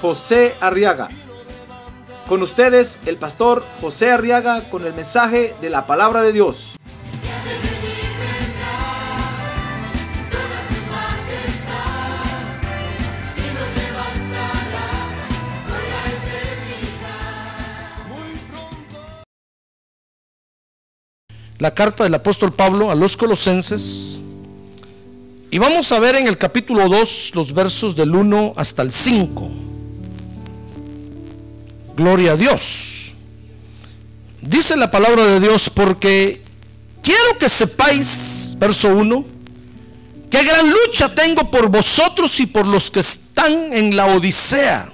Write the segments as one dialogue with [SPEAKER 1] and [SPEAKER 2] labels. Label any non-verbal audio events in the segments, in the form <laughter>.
[SPEAKER 1] José Arriaga. Con ustedes, el pastor José Arriaga con el mensaje de la palabra de Dios.
[SPEAKER 2] la carta del apóstol Pablo a los colosenses. Y vamos a ver en el capítulo 2 los versos del 1 hasta el 5. Gloria a Dios. Dice la palabra de Dios porque quiero que sepáis, verso 1, que gran lucha tengo por vosotros y por los que están en la Odisea.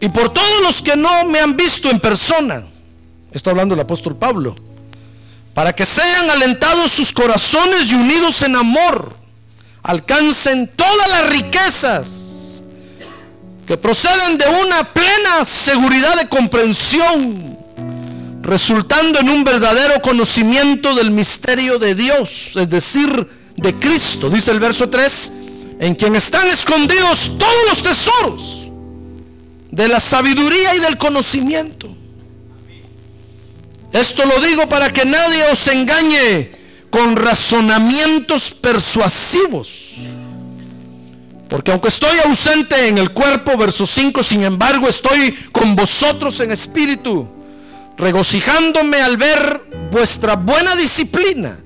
[SPEAKER 2] Y por todos los que no me han visto en persona Está hablando el apóstol Pablo. Para que sean alentados sus corazones y unidos en amor, alcancen todas las riquezas que proceden de una plena seguridad de comprensión, resultando en un verdadero conocimiento del misterio de Dios, es decir, de Cristo, dice el verso 3, en quien están escondidos todos los tesoros de la sabiduría y del conocimiento. Esto lo digo para que nadie os engañe con razonamientos persuasivos. Porque aunque estoy ausente en el cuerpo, verso 5, sin embargo estoy con vosotros en espíritu, regocijándome al ver vuestra buena disciplina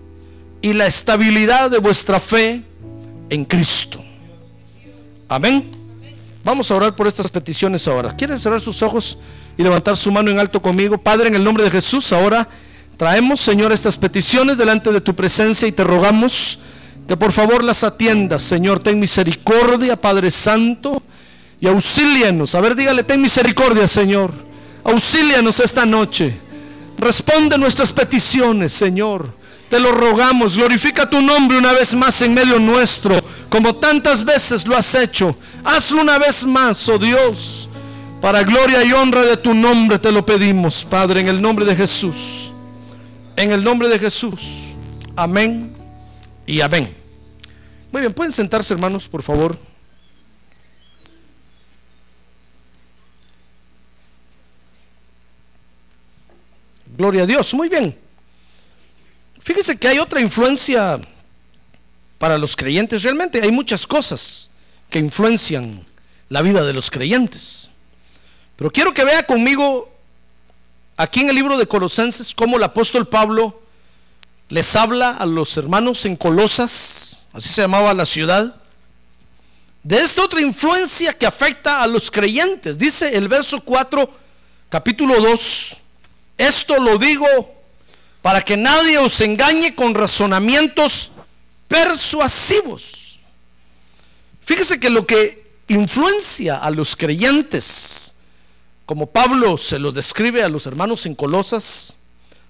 [SPEAKER 2] y la estabilidad de vuestra fe en Cristo. Amén. Vamos a orar por estas peticiones ahora. ¿Quieren cerrar sus ojos? y levantar su mano en alto conmigo. Padre, en el nombre de Jesús, ahora traemos, Señor, estas peticiones delante de tu presencia y te rogamos que por favor las atiendas, Señor. Ten misericordia, Padre Santo, y auxílianos. A ver, dígale, ten misericordia, Señor. Auxílianos esta noche. Responde nuestras peticiones, Señor. Te lo rogamos, glorifica tu nombre una vez más en medio nuestro, como tantas veces lo has hecho. Hazlo una vez más, oh Dios. Para gloria y honra de tu nombre te lo pedimos, Padre, en el nombre de Jesús. En el nombre de Jesús. Amén y amén. Muy bien, pueden sentarse hermanos, por favor. Gloria a Dios, muy bien. Fíjese que hay otra influencia para los creyentes. Realmente hay muchas cosas que influencian la vida de los creyentes. Pero quiero que vea conmigo aquí en el libro de Colosenses cómo el apóstol Pablo les habla a los hermanos en Colosas, así se llamaba la ciudad, de esta otra influencia que afecta a los creyentes. Dice el verso 4, capítulo 2, esto lo digo para que nadie os engañe con razonamientos persuasivos. Fíjese que lo que influencia a los creyentes como Pablo se lo describe a los hermanos en Colosas,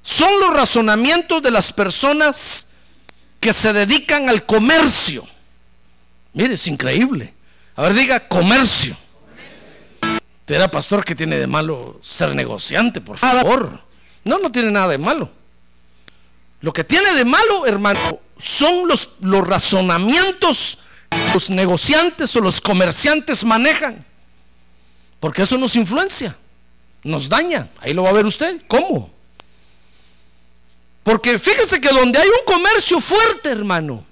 [SPEAKER 2] son los razonamientos de las personas que se dedican al comercio. Mire, es increíble. A ver, diga comercio. Te era pastor que tiene de malo ser negociante, por favor. No, no tiene nada de malo. Lo que tiene de malo, hermano, son los, los razonamientos que los negociantes o los comerciantes manejan. Porque eso nos influencia, nos daña. Ahí lo va a ver usted. ¿Cómo? Porque fíjese que donde hay un comercio fuerte, hermano,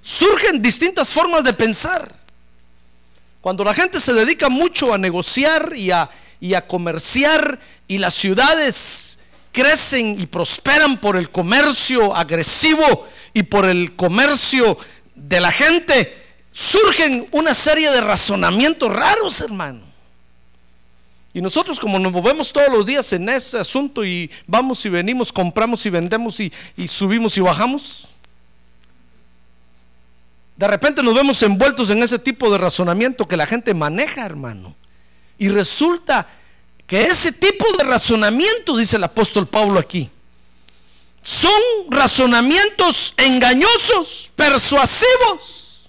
[SPEAKER 2] surgen distintas formas de pensar. Cuando la gente se dedica mucho a negociar y a, y a comerciar y las ciudades crecen y prosperan por el comercio agresivo y por el comercio de la gente, surgen una serie de razonamientos raros, hermano. Y nosotros como nos movemos todos los días en ese asunto y vamos y venimos, compramos y vendemos y, subimos y bajamos. De repente nos vemos envueltos en ese tipo de razonamiento que la gente maneja, hermano. Y resulta que ese tipo de razonamiento, dice el apóstol Pablo aquí, son razonamientos engañosos, persuasivos,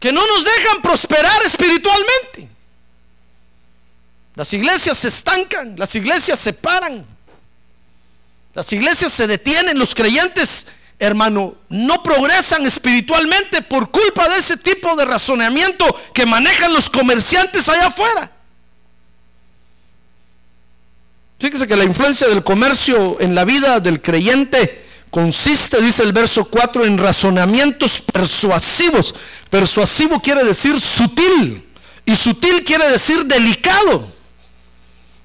[SPEAKER 2] que no nos dejan prosperar espiritualmente. Las iglesias se estancan, las iglesias se paran, las iglesias se detienen, los creyentes, hermano, no progresan espiritualmente por culpa de ese tipo de razonamiento que manejan los comerciantes allá afuera. Fíjese que la influencia del comercio en la vida del creyente consiste, dice el verso 4, en razonamientos persuasivos. Persuasivo quiere decir sutil y sutil quiere decir delicado.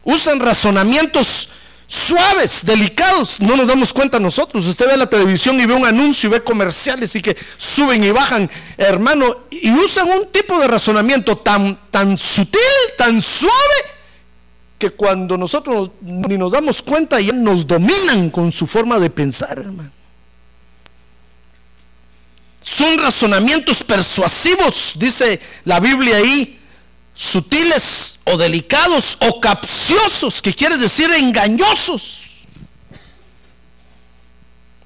[SPEAKER 2] Usan razonamientos suaves, delicados. No nos damos cuenta nosotros. Usted ve la televisión y ve un anuncio y ve comerciales y que suben y bajan, hermano, y usan un tipo de razonamiento tan, tan sutil, tan suave que cuando nosotros ni nos damos cuenta ya nos dominan con su forma de pensar, hermano. Son razonamientos persuasivos, dice la Biblia ahí, sutiles o delicados o capciosos, que quiere decir engañosos.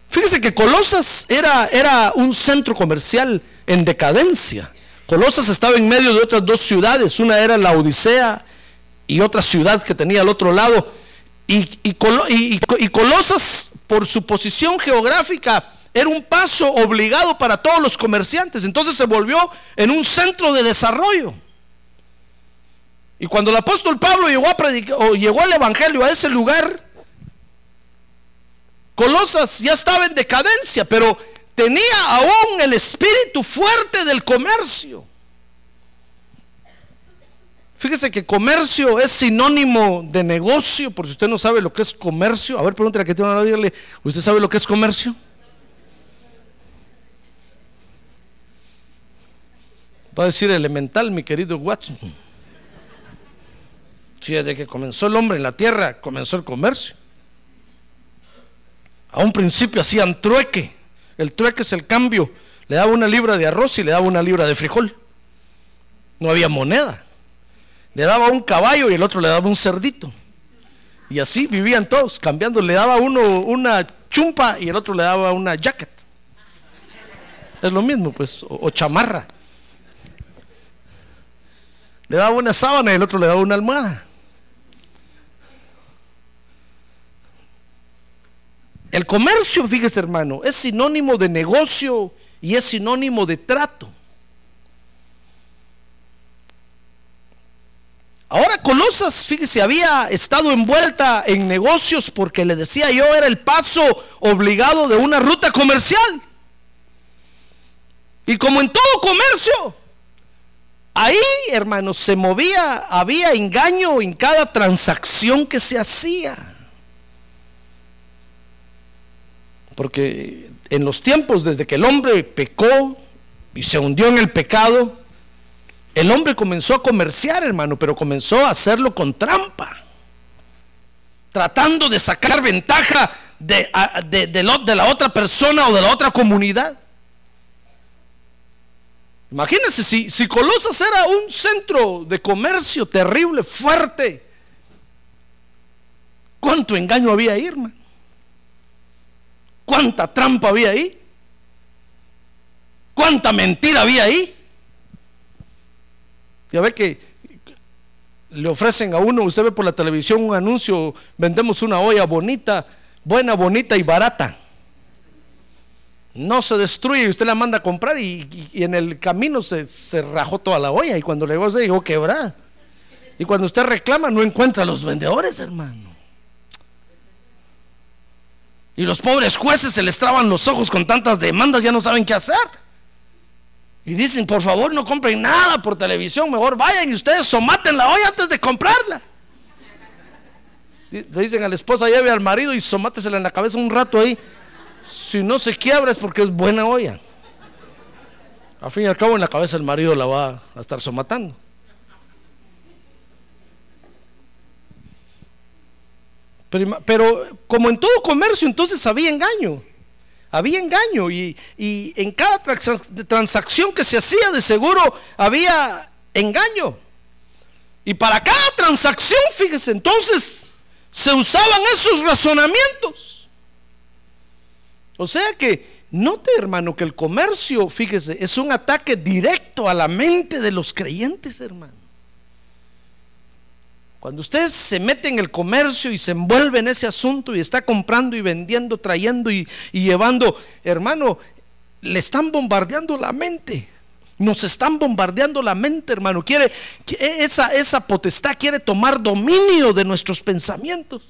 [SPEAKER 2] Fíjese que Colosas era, era un centro comercial en decadencia. Colosas estaba en medio de otras dos ciudades, una era la Odisea y otra ciudad que tenía al otro lado. Y, y, Colosas, por su posición geográfica, era un paso obligado para todos los comerciantes. Entonces se volvió en un centro de desarrollo. Y cuando el apóstol Pablo llegó a predicar, o llegó al evangelio a ese lugar, Colosas ya estaba en decadencia, pero tenía aún el espíritu fuerte del comercio. Fíjese que comercio es sinónimo de negocio, por si usted no sabe lo que es comercio. A ver, pregúntale a que te van a decirle, ¿usted sabe lo que es comercio? Va a decir elemental, mi querido Watson. Si desde que comenzó el hombre en la tierra, comenzó el comercio. A un principio hacían trueque. El trueque es el cambio. Le daba una libra de arroz y le daba una libra de frijol. No había moneda le daba un caballo y el otro le daba un cerdito. Y así vivían todos, cambiando. Le daba uno una chumpa y el otro le daba una jacket. Es lo mismo, pues, o, chamarra. Le daba una sábana y el otro le daba una almohada. El comercio, fíjese hermano, es sinónimo de negocio y es sinónimo de trato. Ahora Colosas, fíjese, había estado envuelta en negocios porque le decía yo era el paso obligado de una ruta comercial. Y como en todo comercio, ahí, hermanos, se movía, había engaño en cada transacción que se hacía. Porque en los tiempos desde que el hombre pecó y se hundió en el pecado, el hombre comenzó a comerciar, hermano, pero comenzó a hacerlo con trampa. Tratando de sacar ventaja de, de, la otra persona o de la otra comunidad. Imagínense si, si Colosas era un centro de comercio terrible, fuerte. ¿Cuánto engaño había ahí, hermano? ¿Cuánta trampa había ahí? ¿Cuánta mentira había ahí? Ya ve que le ofrecen a uno, usted ve por la televisión un anuncio, vendemos una olla bonita, buena, bonita y barata. No se destruye y usted la manda a comprar y, en el camino se, se, rajó toda la olla y cuando le se dijo quebrar. Y cuando usted reclama no encuentra a los vendedores, hermano. Y los pobres jueces se les traban los ojos con tantas demandas, ya no saben qué hacer. Y dicen, por favor, no compren nada por televisión, mejor vayan y ustedes somaten la olla antes de comprarla. Le dicen a la esposa, lleve al marido y somátesela en la cabeza un rato ahí. Si no se quiebra es porque es buena olla. Al fin y al cabo en la cabeza el marido la va a estar somatando. Pero, como en todo comercio entonces había engaño. había engaño y, y en cada transacción que se hacía de seguro había engaño. Y para cada transacción, fíjese, entonces se usaban esos razonamientos. O sea que, note hermano, que el comercio, fíjese, es un ataque directo a la mente de los creyentes, hermano. Cuando usted se mete en el comercio y se envuelve en ese asunto y está comprando y vendiendo, trayendo y, llevando, hermano, le están bombardeando la mente. Nos están bombardeando la mente, hermano. Quiere, esa, esa potestad quiere tomar dominio de nuestros pensamientos.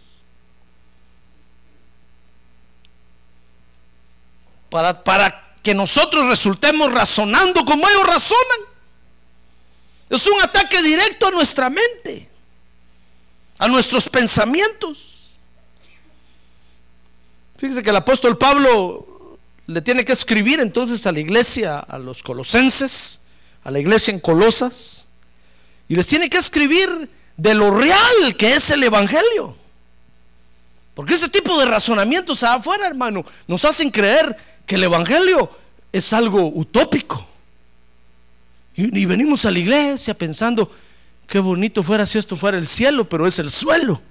[SPEAKER 2] Para, para que nosotros resultemos razonando como ellos razonan. Es un ataque directo a nuestra mente, a nuestros pensamientos. Fíjese que el apóstol Pablo le tiene que escribir entonces a la iglesia, a los colosenses, a la iglesia en Colosas, y les tiene que escribir de lo real que es el Evangelio. Porque ese tipo de razonamientos afuera, hermano, nos hacen creer que el Evangelio es algo utópico. Y, y venimos a la iglesia pensando, qué bonito fuera si esto fuera el cielo, pero es el suelo.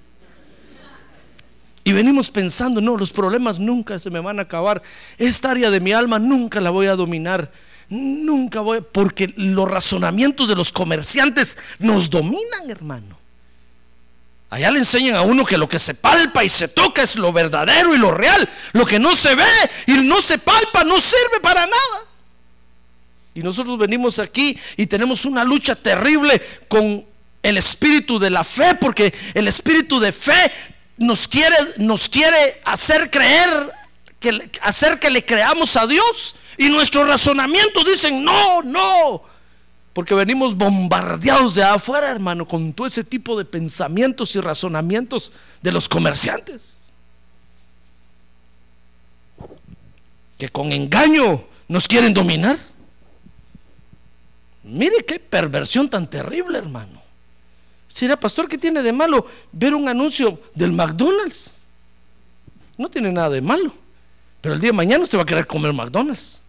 [SPEAKER 2] Y venimos pensando, no, los problemas nunca se me van a acabar. Esta área de mi alma nunca la voy a dominar. Nunca voy, porque los razonamientos de los comerciantes nos dominan, hermano. Allá le enseñan a uno que lo que se palpa y se toca es lo verdadero y lo real. Lo que no se ve y no se palpa no sirve para nada. Y nosotros venimos aquí y tenemos una lucha terrible con el espíritu de la fe, porque el espíritu de fe nos quiere, nos quiere hacer creer, que, hacer que le creamos a Dios. Y nuestros razonamientos dicen, no, no. Porque venimos bombardeados de afuera, hermano, con todo ese tipo de pensamientos y razonamientos de los comerciantes. Que con engaño nos quieren dominar. Mire qué perversión tan terrible, hermano. Será, pastor, ¿qué tiene de malo ver un anuncio del McDonald's? No tiene nada de malo. Pero el día de mañana usted va a querer comer McDonald's.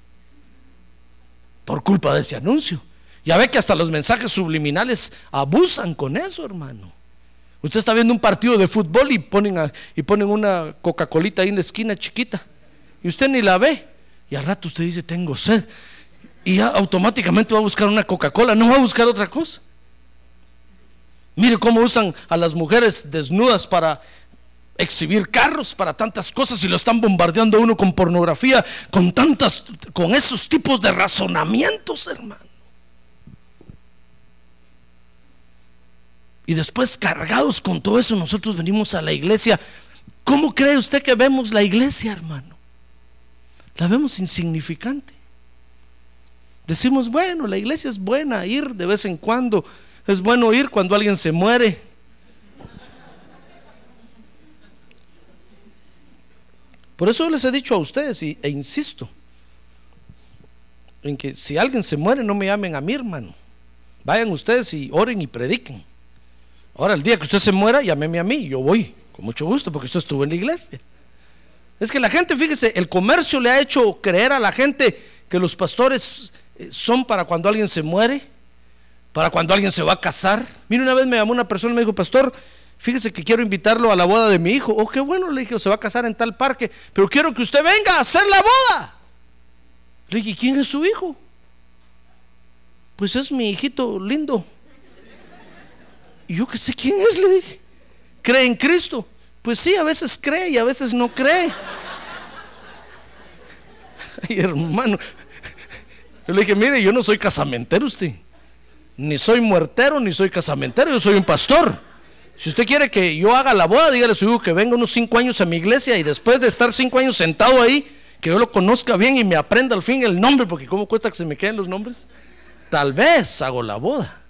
[SPEAKER 2] Por culpa de ese anuncio. Ya ve que hasta los mensajes subliminales abusan con eso, hermano. Usted está viendo un partido de fútbol y ponen, y ponen una Coca-Colita ahí en la esquina chiquita. Y usted ni la ve. Y al rato usted dice, tengo sed. Y ya automáticamente va a buscar una Coca-Cola, no va a buscar otra cosa. Mire cómo usan a las mujeres desnudas para exhibir carros, para tantas cosas y lo están bombardeando a uno con pornografía, con tantas, con esos tipos de razonamientos, hermano. Y después cargados con todo eso, nosotros venimos a la iglesia. ¿Cómo cree usted que vemos la iglesia, hermano? La vemos insignificante. Decimos, bueno, la iglesia es buena, ir de vez en cuando, es bueno ir cuando alguien se muere. Por eso les he dicho a ustedes e insisto en que si alguien se muere no me llamen a mí, hermano. Vayan ustedes y oren y prediquen. Ahora, el día que usted se muera, llámeme a mí, yo voy, con mucho gusto, porque usted estuvo en la iglesia. Es que la gente, fíjese, el comercio le ha hecho creer a la gente que los pastores son para cuando alguien se muere para cuando alguien se va a casar. Mire, una vez me llamó una persona y me dijo, pastor, fíjese que quiero invitarlo a la boda de mi hijo. Oh, qué bueno, le dije, se va a casar en tal parque, pero quiero que usted venga a hacer la boda. Le dije, ¿quién es su hijo? Pues es mi hijito lindo. Y yo que sé quién es, le dije. ¿Cree en Cristo? Pues sí, a veces cree y a veces no cree. <laughs> Ay, hermano. Yo le dije, mire, yo no soy casamentero usted. Ni soy muertero, ni soy casamentero, yo soy un pastor. Si usted quiere que yo haga la boda, dígale a su hijo que venga unos cinco años a mi iglesia y después de estar cinco años sentado ahí, que yo lo conozca bien y me aprenda al fin el nombre, porque ¿cómo cuesta que se me queden los nombres? Tal vez hago la boda.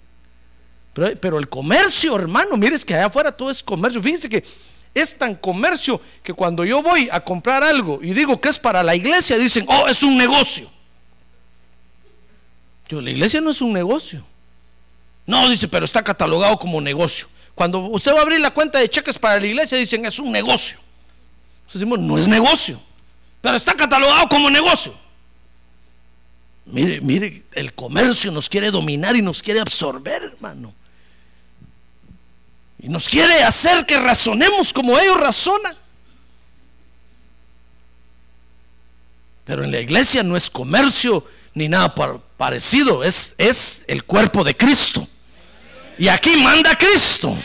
[SPEAKER 2] Pero, pero el comercio, hermano, mire, es que allá afuera todo es comercio. Fíjense que es tan comercio que cuando yo voy a comprar algo y digo que es para la iglesia, dicen, oh, es un negocio. Yo, la iglesia no es un negocio. No, dice, pero está catalogado como negocio. Cuando usted va a abrir la cuenta de cheques para la iglesia, dicen, es un negocio. Entonces decimos, no es negocio. pero está catalogado como negocio. Mire, mire, el comercio nos quiere dominar y nos quiere absorber, hermano. Y nos quiere hacer que razonemos como ellos razonan. Pero en la iglesia no es comercio ni nada parecido, es, es el cuerpo de Cristo. Y aquí manda Cristo.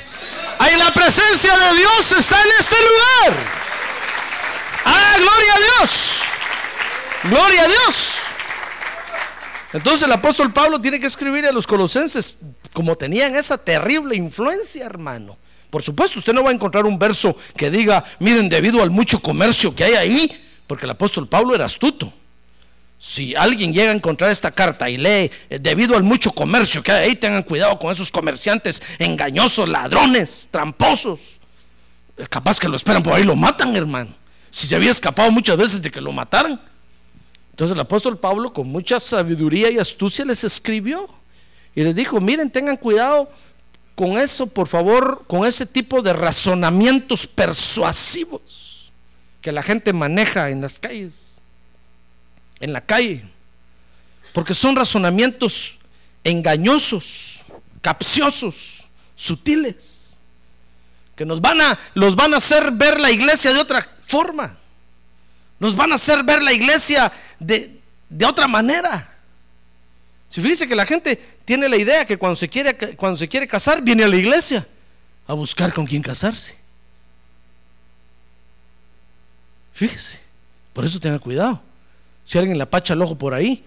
[SPEAKER 2] Ahí la presencia de Dios está en este lugar. Ah, gloria a Dios. Gloria a Dios. Entonces el apóstol Pablo tiene que escribir a los colosenses como tenían esa terrible influencia, hermano. Por supuesto, usted no va a encontrar un verso que diga, miren, debido al mucho comercio que hay ahí, porque el apóstol Pablo era astuto. Si alguien llega a encontrar esta carta y lee, eh, debido al mucho comercio que hay ahí, tengan cuidado con esos comerciantes engañosos, ladrones, tramposos. Capaz que lo esperan por ahí, lo matan, hermano. Si se había escapado muchas veces de que lo mataran. Entonces el apóstol Pablo con mucha sabiduría y astucia les escribió y les dijo, miren, tengan cuidado con eso, por favor, con ese tipo de razonamientos persuasivos que la gente maneja en las calles, en la calle, porque son razonamientos engañosos, capciosos, sutiles, que nos van a, los van a hacer ver la iglesia de otra forma. Nos van a hacer ver la iglesia de, otra manera. Si fíjese que la gente tiene la idea que cuando se, quiere, cuando se quiere casar, viene a la iglesia a buscar con quién casarse. Fíjese, por eso tenga cuidado. Si alguien le apacha el ojo por ahí,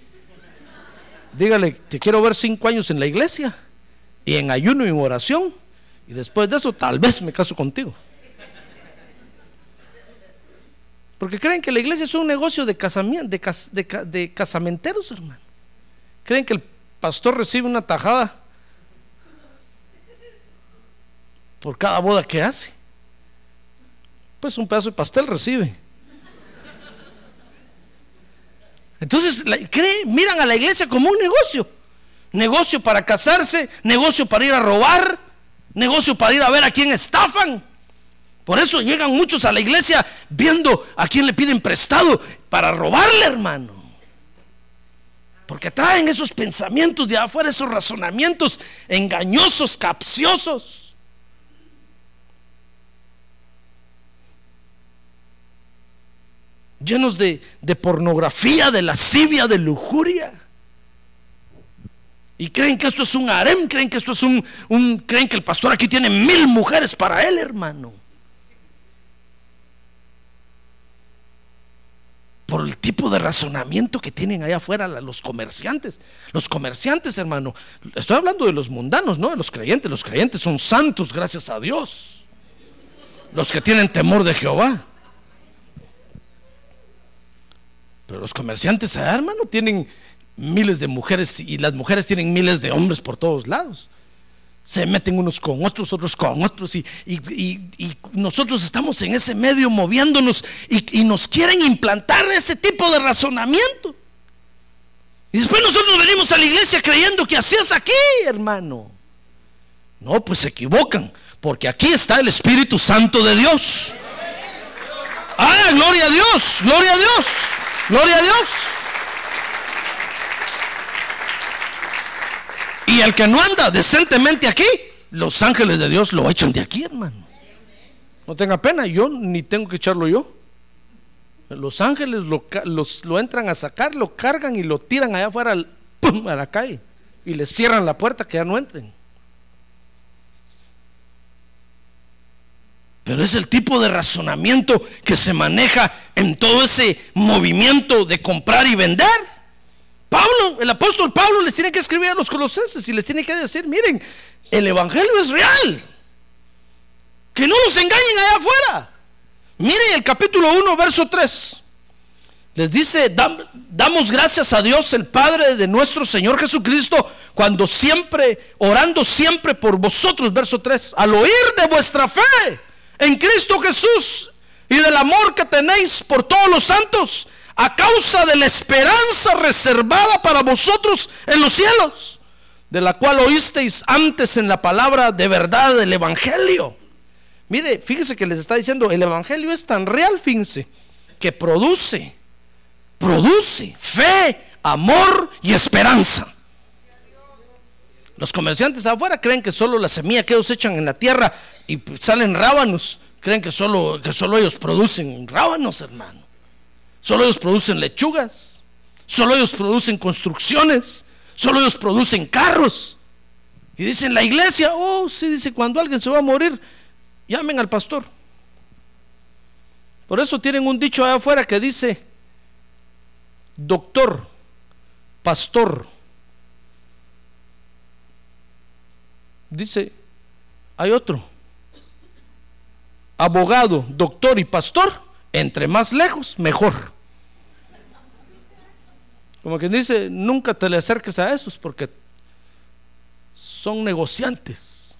[SPEAKER 2] dígale, te quiero ver cinco años en la iglesia y en ayuno y en oración, y después de eso tal vez me caso contigo. Porque creen que la iglesia es un negocio de, casamiento, de, casamenteros, hermano. Creen que el pastor recibe una tajada por cada boda que hace. Pues un pedazo de pastel recibe. Entonces, miran a la iglesia como un negocio. Negocio para casarse, negocio para ir a robar, negocio para ir a ver a quién estafan. Por eso llegan muchos a la iglesia viendo a quién le piden prestado para robarle, hermano. Porque traen esos pensamientos de afuera, esos razonamientos engañosos, capciosos. Llenos de, pornografía, de lascivia, de lujuria. Y creen que esto es un harem, creen que esto es un, un creen que el pastor aquí tiene mil mujeres para él, hermano. por el tipo de razonamiento que tienen allá afuera los comerciantes. Los comerciantes, hermano, estoy hablando de los mundanos, no de los creyentes. Los creyentes son santos, gracias a Dios. Los que tienen temor de Jehová. Pero los comerciantes hermano, tienen miles de mujeres y las mujeres tienen miles de hombres por todos lados se meten unos con otros, otros con otros, y, nosotros estamos en ese medio moviéndonos y, nos quieren implantar ese tipo de razonamiento. Y después nosotros venimos a la iglesia creyendo que así es aquí, hermano. No, pues se equivocan, porque aquí está el Espíritu Santo de Dios. Ah, gloria a Dios, gloria a Dios, gloria a Dios. Y el que no anda decentemente aquí, los ángeles de Dios lo echan de aquí, hermano. No tenga pena, yo ni tengo que echarlo yo. Los ángeles lo, lo entran a sacar, lo cargan y lo tiran allá afuera a la calle. Y le cierran la puerta que ya no entren. Pero es el tipo de razonamiento que se maneja en todo ese movimiento de comprar y vender. Pablo, el apóstol Pablo les tiene que escribir a los colosenses y les tiene que decir, miren, el Evangelio es real. Que no los engañen allá afuera. Miren el capítulo 1, verso 3. Les dice, damos gracias a Dios el Padre de nuestro Señor Jesucristo, cuando siempre, orando siempre por vosotros, verso 3, al oír de vuestra fe en Cristo Jesús y del amor que tenéis por todos los santos a causa de la esperanza reservada para vosotros en los cielos, de la cual oísteis antes en la palabra de verdad del Evangelio. Mire, fíjese que les está diciendo, el Evangelio es tan real, fíjense, que produce produce fe, amor y esperanza. Los comerciantes afuera creen que solo la semilla que ellos echan en la tierra y salen rábanos, creen que solo, que solo ellos producen rábanos, hermano. Solo ellos producen lechugas, solo ellos producen construcciones, solo ellos producen carros. Y dicen la iglesia, oh, sí, dice, cuando alguien se va a morir, llamen al pastor. Por eso tienen un dicho allá afuera que dice, doctor, pastor. Dice, hay otro, abogado, doctor y pastor, entre más lejos, mejor. Como quien dice, nunca te le acerques a esos porque son negociantes.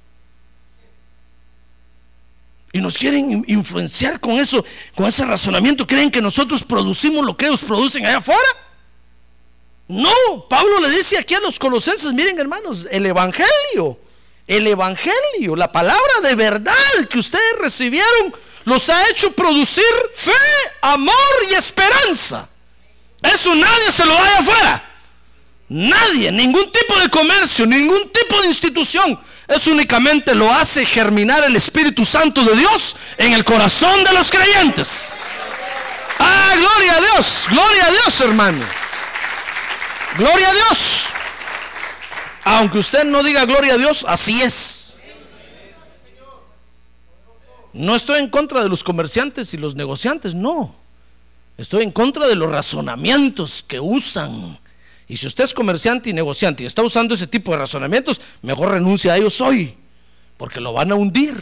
[SPEAKER 2] Y nos quieren influenciar con eso, con ese razonamiento. ¿Creen que nosotros producimos lo que ellos producen allá afuera? No, Pablo le dice aquí a los colosenses, miren hermanos, el Evangelio, el Evangelio, la palabra de verdad que ustedes recibieron, los ha hecho producir fe, amor y esperanza. Eso nadie se lo da afuera. Nadie, ningún tipo de comercio, ningún tipo de institución es únicamente lo hace germinar el Espíritu Santo de Dios en el corazón de los creyentes. Ah, gloria a Dios, gloria a Dios, hermano. Gloria a Dios. Aunque usted no diga gloria a Dios, así es. No estoy en contra de los comerciantes y los negociantes, no. Estoy en contra de los razonamientos que usan y si usted es comerciante y negociante y está usando ese tipo de razonamientos, mejor renuncia a ellos hoy, porque lo van a hundir.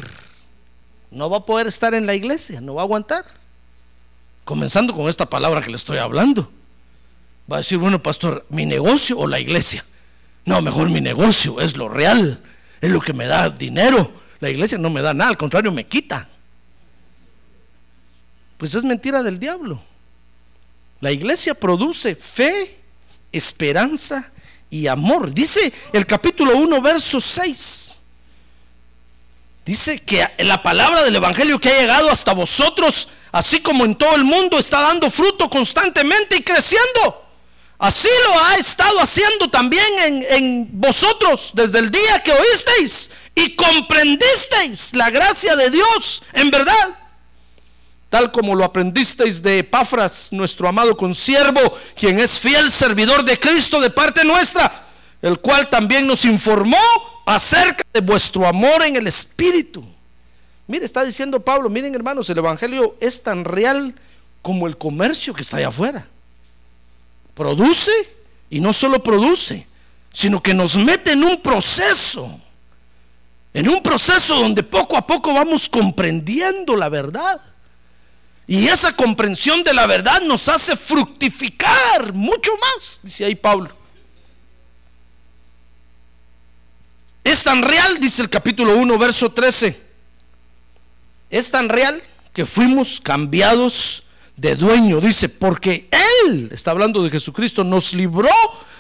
[SPEAKER 2] No va a poder estar en la iglesia, no va a aguantar. Comenzando con esta palabra que le estoy hablando. Va a decir, bueno, pastor, mi negocio o la iglesia. No, mejor mi negocio es lo real, es lo que me da dinero. La iglesia no me da nada, al contrario, me quita. Pues es mentira del diablo. La iglesia produce fe esperanza y amor. Dice el capítulo 1, verso 6. Dice que la palabra del Evangelio que ha llegado hasta vosotros, así como en todo el mundo, está dando fruto constantemente y creciendo. Así lo ha estado haciendo también en, en vosotros desde el día que oísteis y comprendisteis la gracia de Dios en verdad tal como lo aprendisteis de Epafras, nuestro amado consiervo, quien es fiel servidor de Cristo de parte nuestra, el cual también nos informó acerca de vuestro amor en el Espíritu. Mire, está diciendo Pablo, miren hermanos, el Evangelio es tan real como el comercio que está allá afuera. Produce y no solo produce, sino que nos mete en un proceso, en un proceso donde poco a poco vamos comprendiendo la verdad. Y esa comprensión de la verdad nos hace fructificar mucho más, dice ahí Pablo. Es tan real, dice el capítulo 1, verso 13. Es tan real que fuimos cambiados de dueño, dice, porque Él, está hablando de Jesucristo, nos libró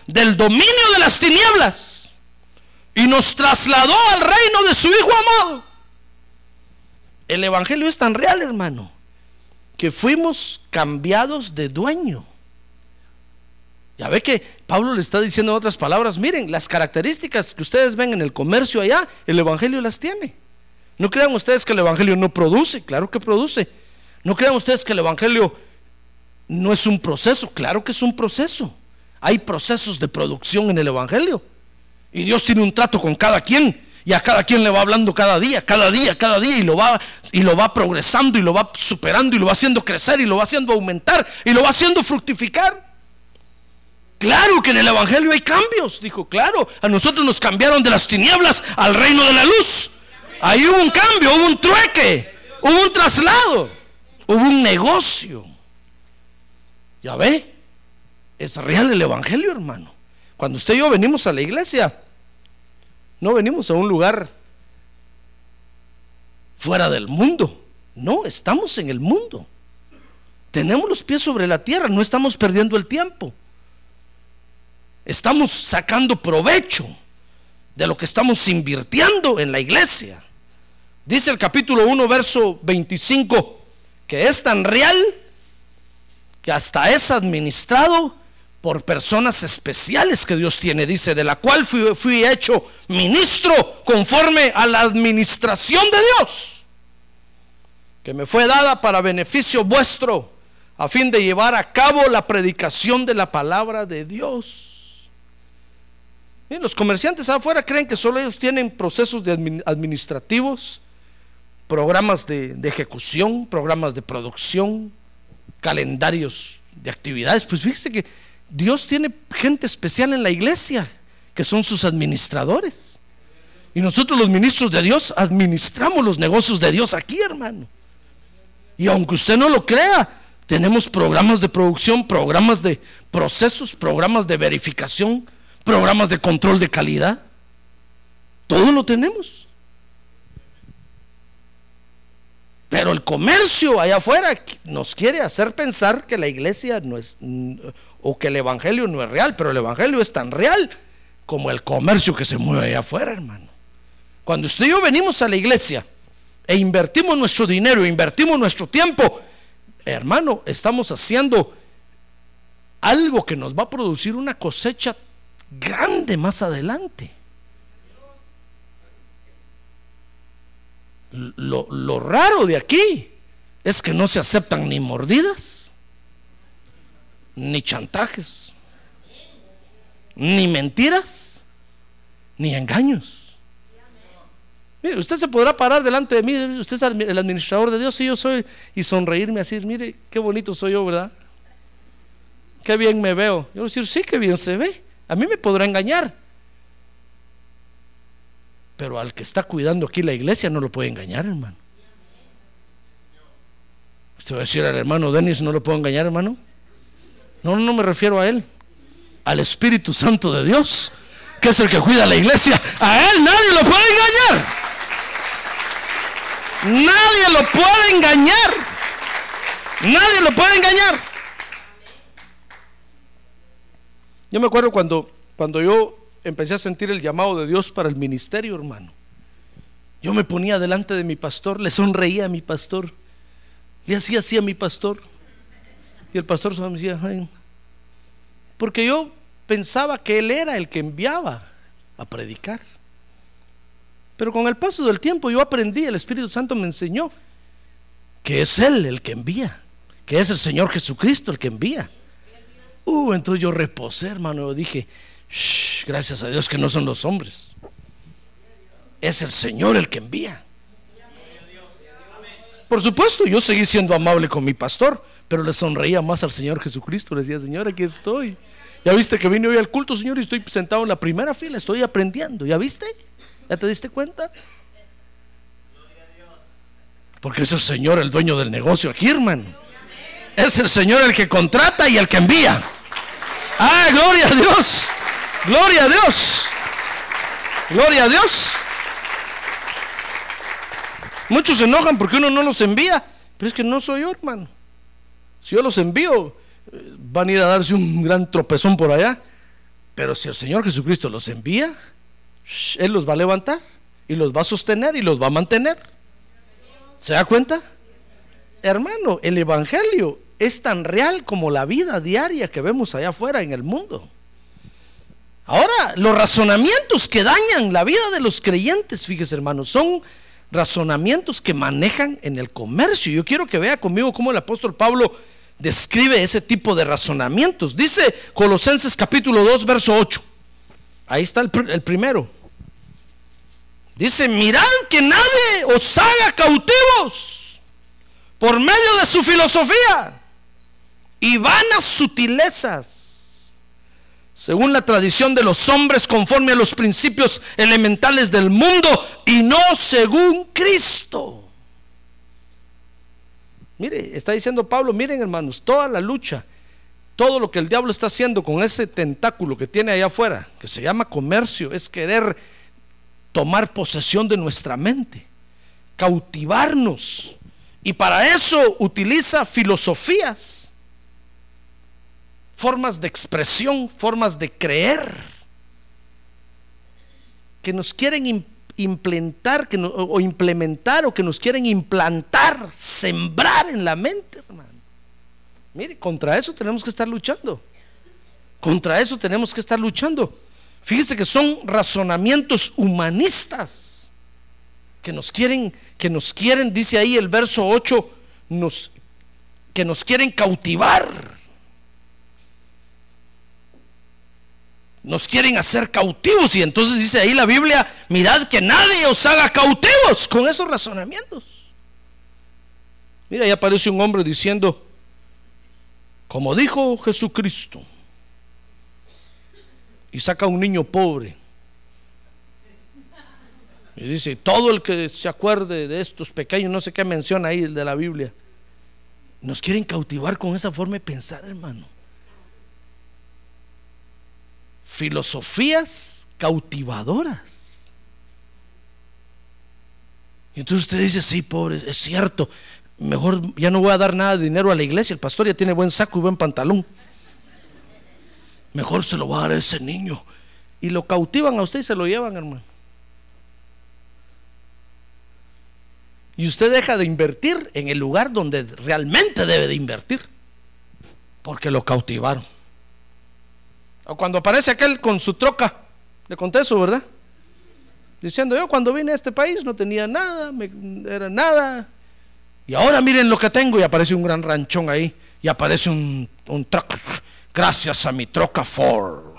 [SPEAKER 2] del dominio de las tinieblas y nos trasladó al reino de su Hijo amado. El Evangelio es tan real, hermano, que fuimos cambiados de dueño. Ya ve que Pablo le está diciendo en otras palabras, miren, las características que ustedes ven en el comercio allá, el Evangelio las tiene. No crean ustedes que el Evangelio no produce, claro que produce. No crean ustedes que el Evangelio no es un proceso, claro que es un proceso. Hay procesos de producción en el Evangelio. Y Dios tiene un trato con cada quien. Y a cada quien le va hablando cada día, cada día, cada día y lo va y lo va progresando y lo va superando y lo va haciendo crecer y lo va haciendo aumentar y lo va haciendo fructificar. Claro que en el evangelio hay cambios, dijo, claro, a nosotros nos cambiaron de las tinieblas al reino de la luz. Ahí hubo un cambio, hubo un trueque, hubo un traslado, hubo un negocio. Ya ve, es real el evangelio, hermano. Cuando usted y yo venimos a la iglesia, no venimos a un lugar fuera del mundo. No, estamos en el mundo. Tenemos los pies sobre la tierra, no estamos perdiendo el tiempo. Estamos sacando provecho de lo que estamos invirtiendo en la iglesia. Dice el capítulo 1, verso 25, que es tan real que hasta es administrado por personas especiales que Dios tiene, dice, de la cual fui, fui hecho ministro conforme a la administración de Dios, que me fue dada para beneficio vuestro, a fin de llevar a cabo la predicación de la palabra de Dios. Miren, los comerciantes afuera creen que solo ellos tienen procesos administrativos, programas de, ejecución, programas de producción, calendarios de actividades. Pues fíjese que Dios tiene gente especial en la iglesia, que son sus administradores. Y nosotros los ministros de Dios administramos los negocios de Dios aquí, hermano. Y aunque usted no lo crea, tenemos programas de producción, programas de procesos, programas de verificación, programas de control de calidad. Todo lo tenemos. Pero el comercio allá afuera nos quiere hacer pensar que la iglesia no es, mm, o que el evangelio no es real, pero el evangelio es tan real como el comercio que se mueve allá afuera, hermano. Cuando usted y yo venimos a la iglesia e invertimos nuestro dinero, invertimos nuestro tiempo, hermano, estamos haciendo algo que nos va a producir una cosecha grande más adelante. Lo, lo raro de aquí es que no se aceptan ni mordidas, ni chantajes, ni mentiras, ni engaños. Mire, usted se podrá parar delante de mí, usted es el administrador de Dios, y yo soy, y sonreírme así, mire, qué bonito soy yo, ¿verdad? Qué bien me veo. Yo voy a decir, sí, qué bien se ve. A mí me podrá engañar. Pero al que está cuidando aquí la iglesia no lo puede engañar, hermano. Usted va a decir al hermano Denis, no lo puedo engañar, hermano. No, no me refiero a él. Al Espíritu Santo de Dios, que es el que cuida la iglesia. A él nadie lo puede engañar. Nadie lo puede engañar. Nadie lo puede engañar. Yo me acuerdo cuando, cuando yo empecé a sentir el llamado de Dios para el ministerio, hermano. Yo me ponía delante de mi pastor, le sonreía a mi pastor, le hacía así a mi pastor. Y el pastor solo me decía, "Ay", porque yo pensaba que él era el que enviaba a predicar. Pero con el paso del tiempo yo aprendí, el Espíritu Santo me enseñó que es Él el que envía, que es el Señor Jesucristo el que envía. Uh, entonces yo reposé, hermano. Yo dije, "Shh, gracias a Dios que no son los hombres. Es el Señor el que envía. Por supuesto, yo seguí siendo amable con mi pastor, pero le sonreía más al Señor Jesucristo. Le decía, Señor, aquí estoy. Ya viste que vine hoy al culto, Señor, y estoy sentado en la primera fila, estoy aprendiendo. ¿Ya viste? ¿Ya te diste cuenta? Porque es el Señor el dueño del negocio aquí, hermano. Es el Señor el que contrata y el que envía. Ah, gloria a Dios. Gloria a Dios. Gloria a Dios. Muchos se enojan porque uno no los envía. Pero es que no soy yo, hermano. Si yo los envío, eh, van a ir a darse un gran tropezón por allá. Pero si el Señor Jesucristo los envía, Él los va a levantar y los va a sostener y los va a mantener. ¿Se da cuenta? Hermano, el Evangelio es tan real como la vida diaria que vemos allá afuera en el mundo. Ahora, los razonamientos que dañan la vida de los creyentes, fíjese hermano, son razonamientos que manejan en el comercio. Yo quiero que vea conmigo cómo el apóstol Pablo describe ese tipo de razonamientos. Dice Colosenses capítulo 2, verso 8. Ahí está el, el primero. Dice, mirad que nadie os haga cautivos por medio de su filosofía y vanas sutilezas, según la tradición de los hombres conforme a los principios elementales del mundo y no según Cristo. Mire, está diciendo Pablo, miren hermanos, toda la lucha, todo lo que el diablo está haciendo con ese tentáculo que tiene allá afuera, que se llama comercio, es querer tomar posesión de nuestra mente, cautivarnos. Y para eso utiliza filosofías, formas de expresión, formas de creer, que nos quieren im- implementar que o implementar o que nos quieren implantar, sembrar en la mente, hermano. Mire, contra eso tenemos que estar luchando. Contra eso tenemos que estar luchando. Fíjese que son razonamientos humanistas que nos quieren, que nos quieren, dice ahí el verso 8, nos, que nos quieren cautivar. Nos quieren hacer cautivos y entonces dice ahí la Biblia, mirad que nadie os haga cautivos con esos razonamientos. Mira, ahí aparece un hombre diciendo, como dijo Jesucristo, y saca un niño pobre. Y dice, todo el que se acuerde de estos pequeños, no sé qué menciona ahí de la Biblia, nos quieren cautivar con esa forma de pensar, hermano. Filosofías cautivadoras. Y entonces usted dice, sí, pobre, es cierto, mejor ya no voy a dar nada de dinero a la iglesia, el pastor ya tiene buen saco y buen pantalón mejor se lo va a dar a ese niño. Y lo cautivan a usted y se lo llevan, hermano. Y usted deja de invertir en el lugar donde realmente debe de invertir. Porque lo cautivaron. O cuando aparece aquel con su troca, le conté eso, ¿verdad? Diciendo, yo cuando vine a este país no tenía nada, era nada. Y ahora miren lo que tengo y aparece un gran ranchón ahí. Y aparece un, un truck gracias a mi troca Ford.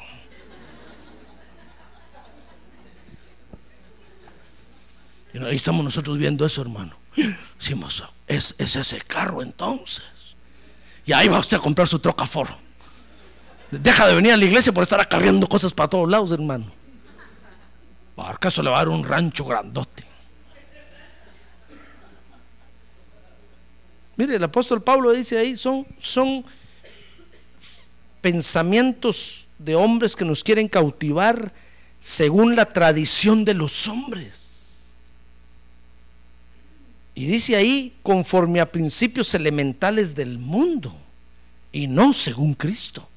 [SPEAKER 2] Y ahí estamos nosotros viendo eso, hermano. Decimos, es, es ese carro entonces. Y ahí va usted a comprar su troca Ford. Deja de venir a la iglesia por estar acarreando cosas para todos lados, hermano. ¿Para acaso le va a dar un rancho grandote? Mire, el apóstol Pablo dice ahí, son, son pensamientos de hombres que nos quieren cautivar según la tradición de los hombres. Y dice ahí, conforme a principios elementales del mundo, y no según Cristo.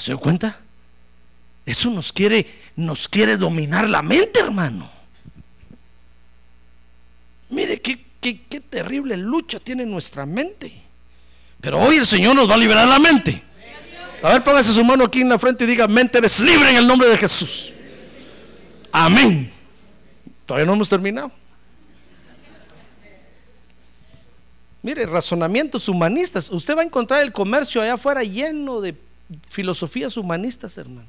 [SPEAKER 2] Se dio cuenta? Eso nos quiere, nos quiere dominar la mente, hermano. Mire qué, qué, qué terrible lucha tiene nuestra mente. Pero hoy el Señor nos va a liberar la mente. A ver, póngase su mano aquí en la frente y diga, mente eres libre en el nombre de Jesús. Amén. Todavía no hemos terminado. Mire, razonamientos humanistas. Usted va a encontrar el comercio allá afuera lleno de filosofías humanistas, hermano.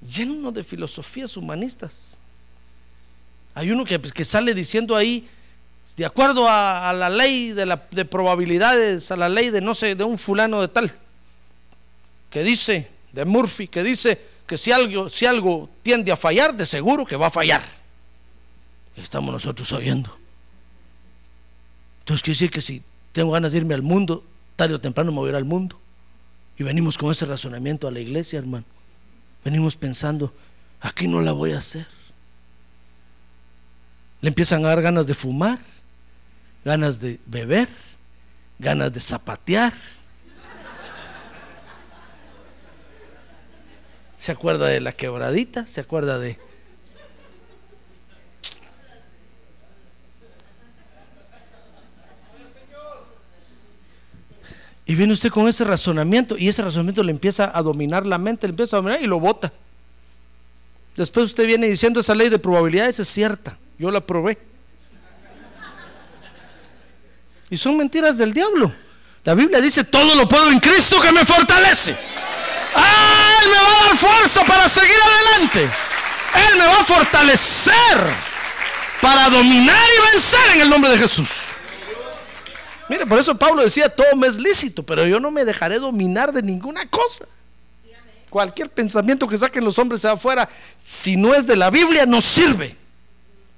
[SPEAKER 2] Lleno de filosofías humanistas. Hay uno que, que sale diciendo ahí, de acuerdo a, la ley de, la, de probabilidades, a la ley de no sé, de un fulano de tal, que dice, de Murphy, que dice que si algo, si algo tiende a fallar, de seguro que va a fallar. Estamos nosotros oyendo. Entonces quiere decir que si tengo ganas de irme al mundo, tarde o temprano me voy a ir al mundo. Y venimos con ese razonamiento a la iglesia, hermano. Venimos pensando, aquí no la voy a hacer. Le empiezan a dar ganas de fumar ganas de beber, ganas de zapatear. ¿Se acuerda de la quebradita? ¿Se acuerda de... Y viene usted con ese razonamiento y ese razonamiento le empieza a dominar la mente, le empieza a dominar y lo bota. Después usted viene diciendo esa ley de probabilidades es cierta, yo la probé. Y son mentiras del diablo. La Biblia dice, todo lo puedo en Cristo que me fortalece. ¡Ah! Él me va a dar fuerza para seguir adelante. Él me va a fortalecer para dominar y vencer en el nombre de Jesús. Mire, por eso Pablo decía, todo me es lícito, pero yo no me dejaré dominar de ninguna cosa. Cualquier pensamiento que saquen los hombres afuera, si no es de la Biblia, no sirve.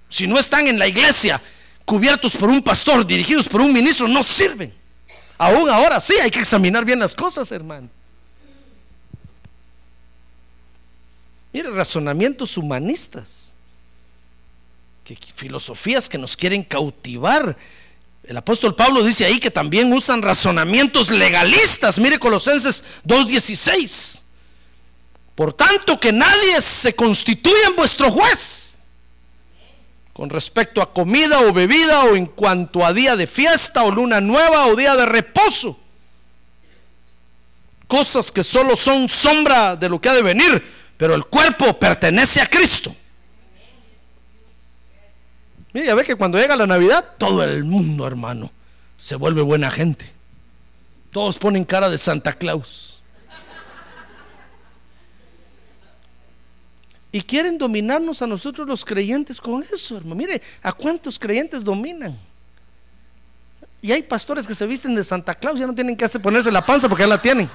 [SPEAKER 2] Si no están en la iglesia, cubiertos por un pastor, dirigidos por un ministro, no sirven. Aún ahora sí hay que examinar bien las cosas, hermano. Mire, razonamientos humanistas, que, filosofías que nos quieren cautivar. El apóstol Pablo dice ahí que también usan razonamientos legalistas. Mire Colosenses 2.16. Por tanto, que nadie se constituya en vuestro juez con respecto a comida o bebida o en cuanto a día de fiesta o luna nueva o día de reposo. Cosas que solo son sombra de lo que ha de venir, pero el cuerpo pertenece a Cristo. Mira, ya ve que cuando llega la Navidad, todo el mundo, hermano, se vuelve buena gente. Todos ponen cara de Santa Claus. Y quieren dominarnos a nosotros los creyentes con eso, hermano. Mire, ¿a cuántos creyentes dominan? Y hay pastores que se visten de Santa Claus, ya no tienen que hacer ponerse la panza porque ya la tienen.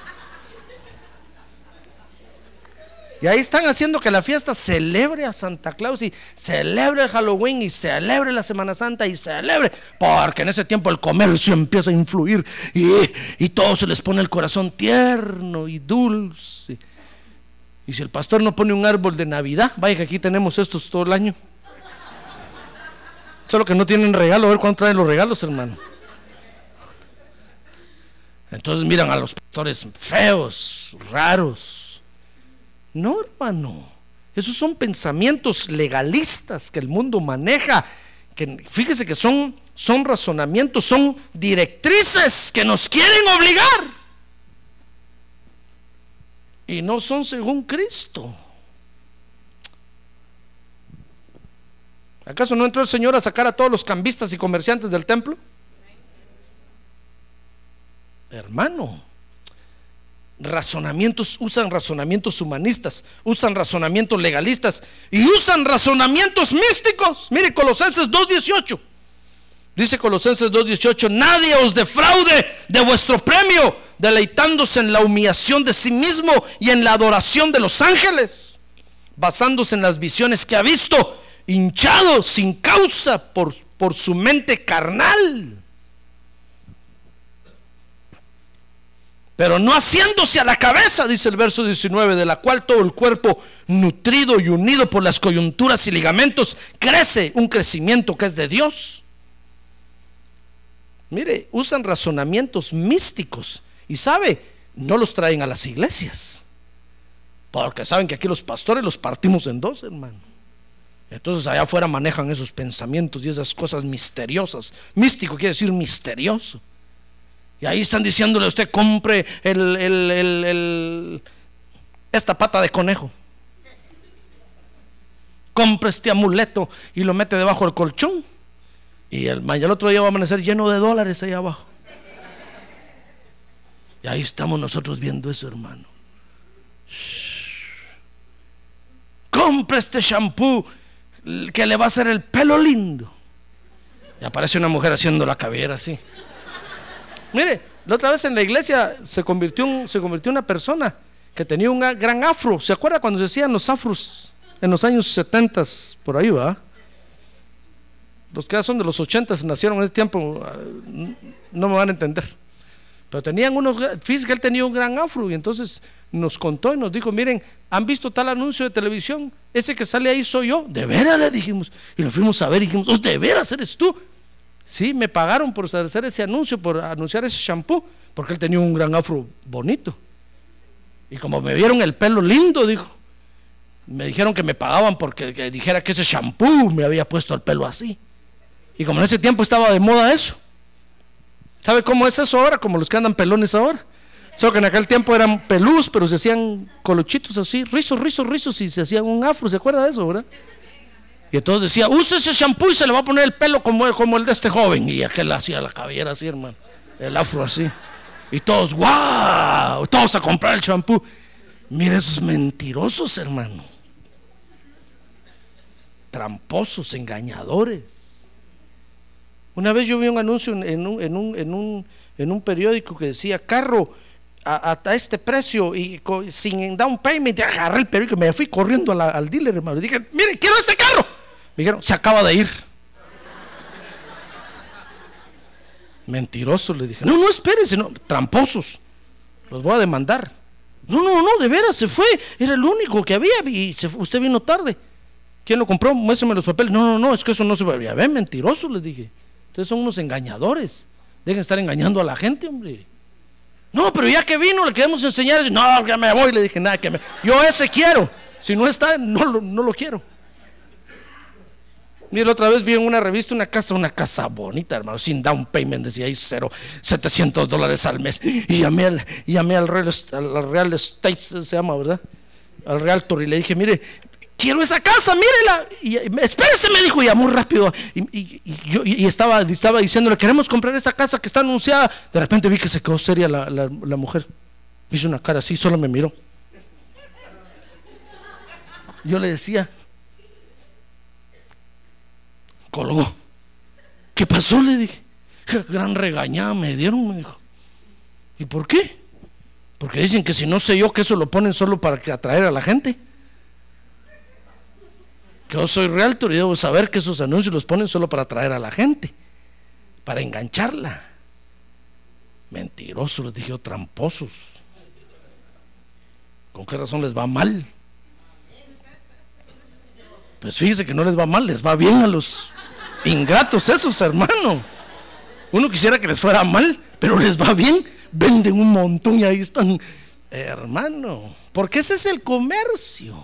[SPEAKER 2] Y ahí están haciendo que la fiesta celebre a Santa Claus y celebre el Halloween y celebre la Semana Santa y celebre, porque en ese tiempo el comercio empieza a influir y, y todo se les pone el corazón tierno y dulce. Y si el pastor no pone un árbol de Navidad, vaya que aquí tenemos estos todo el año. Solo que no tienen regalo, a ver cuánto traen los regalos, hermano. Entonces miran a los pastores feos, raros. No, hermano. Esos son pensamientos legalistas que el mundo maneja. Que fíjese que son, son razonamientos, son directrices que nos quieren obligar y no son según Cristo. ¿Acaso no entró el Señor a sacar a todos los cambistas y comerciantes del templo? Hermano, razonamientos, usan razonamientos humanistas, usan razonamientos legalistas y usan razonamientos místicos. Mire, Colosenses 2.18. Dice Colosenses 2.18, nadie os defraude de vuestro premio, deleitándose en la humillación de sí mismo y en la adoración de los ángeles, basándose en las visiones que ha visto, hinchado sin causa por, por su mente carnal. Pero no haciéndose a la cabeza, dice el verso 19, de la cual todo el cuerpo, nutrido y unido por las coyunturas y ligamentos, crece un crecimiento que es de Dios. Mire, usan razonamientos místicos y sabe, no los traen a las iglesias. Porque saben que aquí los pastores los partimos en dos, hermano. Entonces allá afuera manejan esos pensamientos y esas cosas misteriosas. Místico quiere decir misterioso. Y ahí están diciéndole a usted, compre el, esta pata de conejo. Compre este amuleto y lo mete debajo del colchón. Y el, otro día va a amanecer lleno de dólares ahí abajo. Y ahí estamos nosotros viendo eso, hermano. Compre este shampoo que le va a hacer el pelo lindo. Y aparece una mujer haciendo la cabellera así. Mire, la otra vez en la iglesia se convirtió, un, se convirtió una persona que tenía un gran afro. ¿Se acuerda cuando se hacían los afros en los años 70 por ahí, va? Los que son de los 80 nacieron en ese tiempo, ah, no me van a entender. Pero tenían unos, fíjese que él tenía un gran afro y entonces nos contó y nos dijo, miren, ¿han visto tal anuncio de televisión? Ese que sale ahí soy yo. De veras le dijimos. Y lo fuimos a ver y dijimos, oh, ¿de veras eres tú? Sí, me pagaron por hacer ese anuncio, por anunciar ese shampoo, porque él tenía un gran afro bonito. Y como me vieron el pelo lindo, dijo, me dijeron que me pagaban porque dijera que ese shampoo me había puesto el pelo así. Y como en ese tiempo estaba de moda eso. ¿Sabe cómo es eso ahora? Como los que andan pelones ahora. Solo que en aquel tiempo eran pelús, pero se hacían colochitos así, rizos, rizos, rizos, y se hacían un afro. ¿Se acuerda de eso, verdad? Y entonces decía, use ese shampoo y se le va a poner el pelo como, el de este joven. Y aquel hacía la cabellera así, hermano. El afro así. Y todos, ¡guau! Todos a comprar el shampoo. Mire esos mentirosos, hermano. Tramposos, engañadores. Una vez yo vi un anuncio en un, en un, en un, en un periódico que decía, carro a, este precio y sin down payment, agarré el periódico y me fui corriendo al dealer, hermano. Y dije, mire, quiero este carro. Me dijeron, se acaba de ir. Mentirosos, le dije. No, no, espérese, no, tramposos. Los voy a demandar. No, no, no, de veras, se fue. Era el único que había y usted vino tarde. ¿Quién lo compró? Muéstrame los papeles. No, no, no, es que eso no se va a ver. Mentirosos, les dije. Ustedes son unos engañadores. Dejen estar engañando a la gente, hombre. No, pero ya que vino, le queremos enseñar. No, ya me voy. Le dije, nada, que me... yo ese quiero. Si no está, no lo, no lo quiero. Mira, la otra vez vi en una revista una casa, una casa bonita, hermano, sin down payment, decía ahí cero, 700 dólares al mes. Y llamé al, llamé al Real, al Real se llama, ¿verdad? Al Realtor y le dije, mire, quiero esa casa, mírela. Y, espérese, me dijo, y muy rápido. Y, estaba, estaba diciéndole, queremos comprar esa casa que está anunciada. De repente vi que se quedó seria la, la, la mujer. Hizo una cara así, solo me miró. Yo le decía, colgó. ¿Qué pasó? Le dije. Gran regañada me dieron, me dijo. ¿Y por qué? Porque dicen que si no sé yo que eso lo ponen solo para atraer a la gente. Que yo soy realtor y debo saber que esos anuncios los ponen solo para atraer a la gente, para engancharla. Mentirosos, les dije, tramposos. ¿Con qué razón les va mal? Pues fíjese que no les va mal, les va bien a los ingratos esos, hermano. Uno quisiera que les fuera mal, pero les va bien. Venden un montón y ahí están, hermano. Porque ese es el comercio.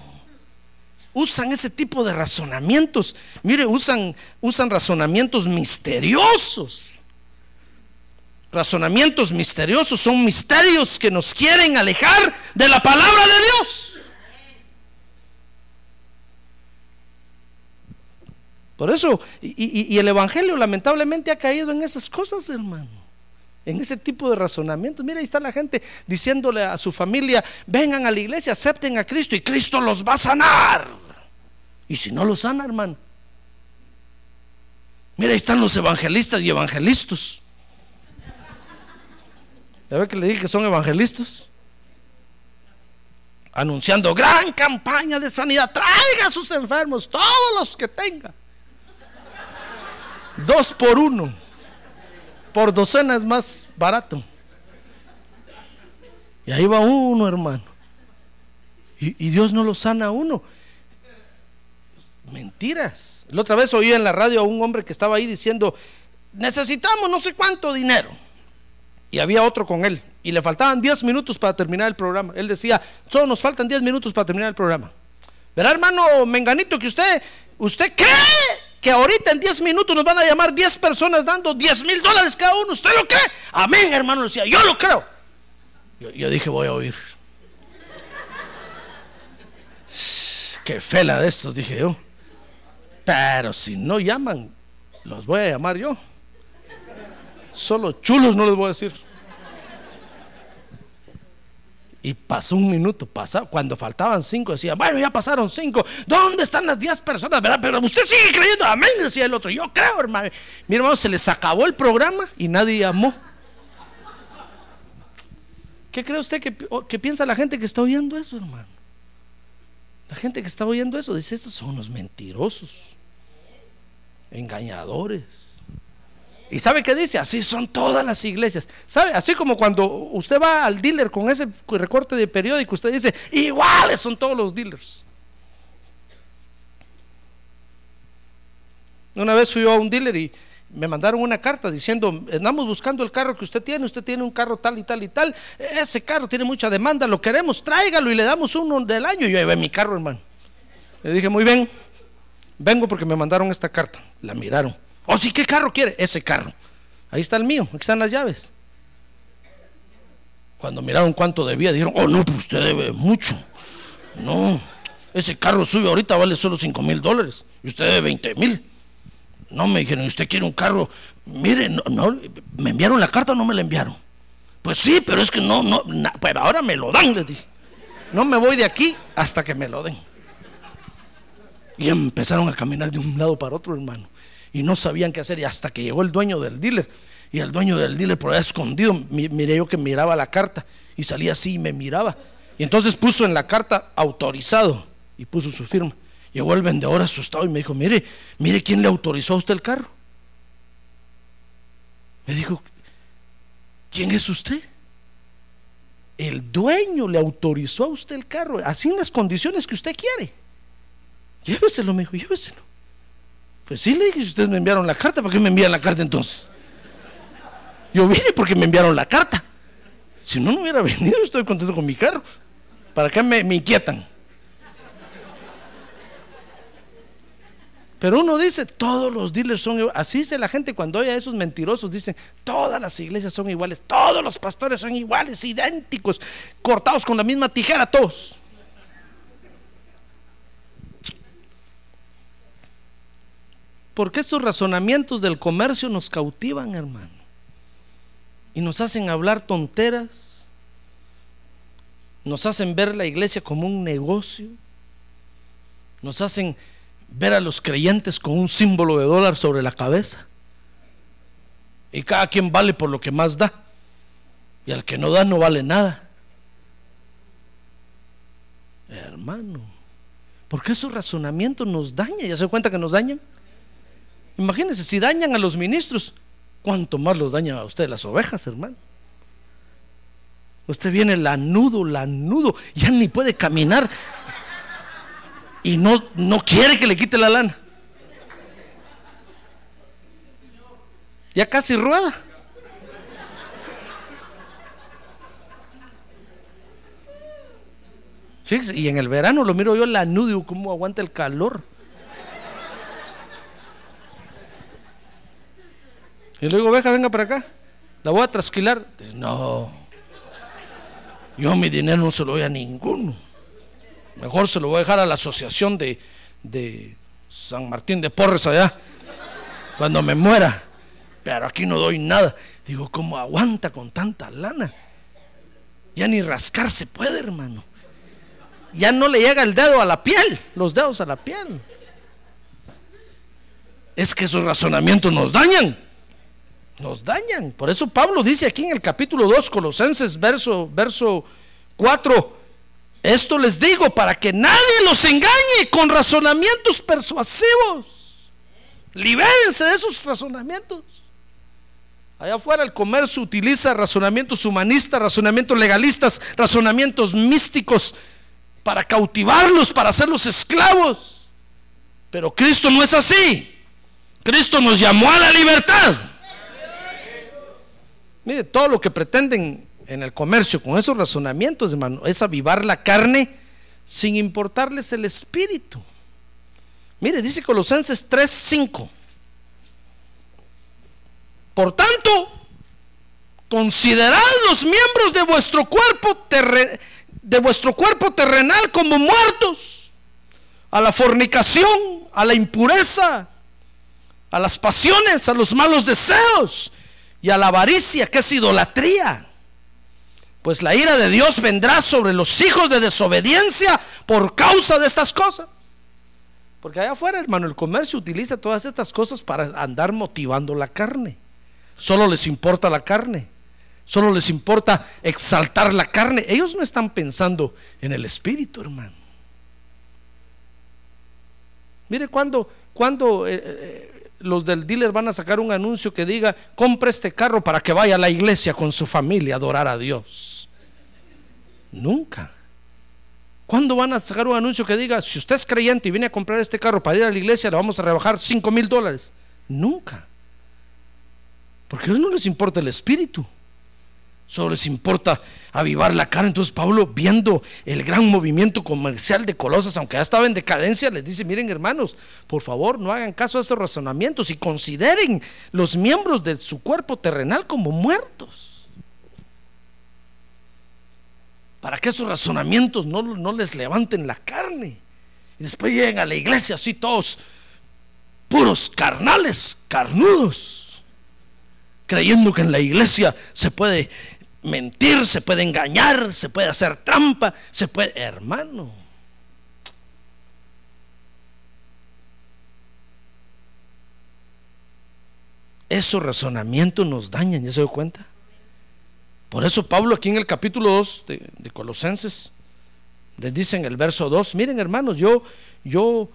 [SPEAKER 2] Usan ese tipo de razonamientos. Mire, usan, usan razonamientos misteriosos razonamientos misteriosos, son misterios que nos quieren alejar de la palabra de Dios. Por eso, y, el Evangelio lamentablemente ha caído en esas cosas, hermano. En ese tipo de razonamientos. Mira, ahí está la gente diciéndole a su familia, vengan a la iglesia, acepten a Cristo y Cristo los va a sanar. Y si no los sana, hermano. Mira, ahí están los evangelistas y evangelistas. ¿Ya ve que le dije que son evangelistas? Anunciando gran campaña de sanidad. Traiga a sus enfermos, todos los que tenga. Dos por uno. Por docena es más barato. Y ahí va uno, hermano. Y, y Dios no lo sana a uno. Mentiras. La otra vez oí en la radio a un hombre que estaba ahí diciendo, necesitamos no sé cuánto dinero y había otro con él y le faltaban 10 minutos para terminar el programa. Él decía, solo nos faltan 10 minutos para terminar el programa. Verá, hermano Menganito, que usted, usted cree que ahorita en 10 minutos nos van a llamar 10 personas dando 10 mil dólares cada uno. ¿Usted lo cree? Amén, hermano. Decía, yo lo creo. Yo, yo dije, voy a oír. <sighs> Qué fela de estos, dije yo. Pero si no llaman, los voy a llamar yo. Solo chulos no les voy a decir. Y pasó un minuto, pasó, cuando faltaban cinco, decía, bueno, ya pasaron cinco, ¿dónde están las diez personas? ¿Verdad? Pero usted sigue creyendo, amén, decía el otro, yo creo, hermano. Mi hermano, se les acabó el programa y nadie llamó. ¿Qué cree usted que, que piensa la gente que está oyendo eso, hermano? La gente que está oyendo eso dice, estos son unos mentirosos, engañadores. ¿Y sabe qué dice? Así son todas las iglesias. ¿Sabe? Así como cuando usted va al dealer con ese recorte de periódico, usted dice, iguales son todos los dealers. Una vez fui a un dealer y me mandaron una carta diciendo, andamos buscando el carro que usted tiene, usted tiene un carro tal y tal y tal, ese carro tiene mucha demanda, lo queremos, tráigalo y le damos uno del año. Y yo llevé mi carro, hermano. Le dije, muy bien, vengo porque me mandaron esta carta. La miraron. Oh, sí, ¿qué carro quiere? Ese carro. Ahí está el mío, aquí están las llaves. Cuando miraron cuánto debía, dijeron, oh, no, pues usted debe mucho. No, ese carro suyo ahorita vale solo 5 mil dólares y usted debe 20 mil. No, me dijeron, ¿usted quiere un carro? Mire, no, ¿me enviaron la carta o no me la enviaron? Pues sí, pero es que no, no, pues ahora me lo dan, les dije. No me voy de aquí hasta que me lo den. Y empezaron a caminar de un lado para otro, hermano y no sabían qué hacer. Y hasta que llegó el dueño del dealer. Y el dueño del dealer por ahí escondido, miré yo que miraba la carta y salía así y me miraba. Y entonces puso en la carta autorizado y puso su firma. Llegó el vendedor asustado y me dijo, mire, mire quién le autorizó a usted el carro. Me dijo, ¿quién es usted? El dueño le autorizó a usted el carro, así en las condiciones que usted quiere. Lléveselo, me dijo, lléveselo. Pues sí, le dije, si ustedes me enviaron la carta, ¿para qué me envían la carta entonces? Yo vine porque me enviaron la carta. Si no, no hubiera <laughs> venido, estoy contento con mi carro. ¿Para qué me, inquietan? Pero uno dice, todos los dealers son iguales. Así dice la gente cuando oye a esos mentirosos, dicen, todas las iglesias son iguales, todos los pastores son iguales, idénticos, cortados con la misma tijera todos. Porque estos razonamientos del comercio nos cautivan, hermano. Y nos hacen hablar tonteras. Nos hacen ver la iglesia como un negocio. Nos hacen ver a los creyentes con un símbolo de dólar sobre la cabeza. Y cada quien vale por lo que más da. Y al que no da no vale nada. Hermano, porque esos razonamientos nos dañan. ¿Ya se cuenta que nos dañan? Imagínense, si dañan a los ministros, ¿cuánto más los dañan a ustedes las ovejas, hermano? Usted viene lanudo, lanudo, ya ni puede caminar y no, no quiere que le quite la lana. Ya casi rueda. Fíjese, y en el verano lo miro yo lanudo, cómo aguanta el calor. Y le digo, oveja, venga para acá. La voy a trasquilar. no. Yo mi dinero no se lo doy a ninguno. Mejor se lo voy a dejar a la asociación de, de San Martín de Porres allá. Cuando me muera. Pero aquí no doy nada. Digo, ¿cómo aguanta con tanta lana? Ya ni rascar se puede, hermano. Ya no le llega el dedo a la piel, los dedos a la piel. Es que esos razonamientos nos dañan. Nos dañan. Por eso Pablo dice aquí en el capítulo 2, Colosenses, verso, verso 4. Esto les digo para que nadie los engañe con razonamientos persuasivos. Libérense de esos razonamientos. Allá afuera el comercio utiliza razonamientos humanistas, razonamientos legalistas, razonamientos místicos para cautivarlos, para hacerlos esclavos. Pero Cristo no es así. Cristo nos llamó a la libertad. Mire, todo lo que pretenden en el comercio con esos razonamientos, hermano, es avivar la carne sin importarles el espíritu. Mire, dice Colosenses 3:5. Por tanto, considerad los miembros de vuestro cuerpo de vuestro cuerpo terrenal como muertos a la fornicación, a la impureza, a las pasiones, a los malos deseos y a la avaricia, que es idolatría. Pues la ira de Dios vendrá sobre los hijos de desobediencia por causa de estas cosas. Porque allá afuera, hermano, el comercio utiliza todas estas cosas para andar motivando la carne. Solo les importa la carne. Solo les importa exaltar la carne. Ellos no están pensando en el espíritu, hermano. Mire cuando, cuando eh, eh, los del dealer van a sacar un anuncio que diga, compre este carro para que vaya a la iglesia con su familia a adorar a Dios. Nunca. ¿Cuándo van a sacar un anuncio que diga, si usted es creyente y viene a comprar este carro para ir a la iglesia, le vamos a rebajar 5 mil dólares? Nunca. Porque a ellos no les importa el espíritu. Solo les importa avivar la cara. Entonces Pablo, viendo el gran movimiento comercial de Colosas, aunque ya estaba en decadencia, les dice, miren hermanos, por favor no hagan caso a esos razonamientos y consideren los miembros de su cuerpo terrenal como muertos. Para que esos razonamientos no, no les levanten la carne. Y después lleguen a la iglesia así todos puros carnales, carnudos, creyendo que en la iglesia se puede mentir, se puede engañar, se puede hacer trampa, se puede, hermano. Esos razonamientos nos dañan, ¿ya se dio cuenta? Por eso Pablo aquí en el capítulo 2 de, Colosenses les dice en el verso 2, miren hermanos, yo, yo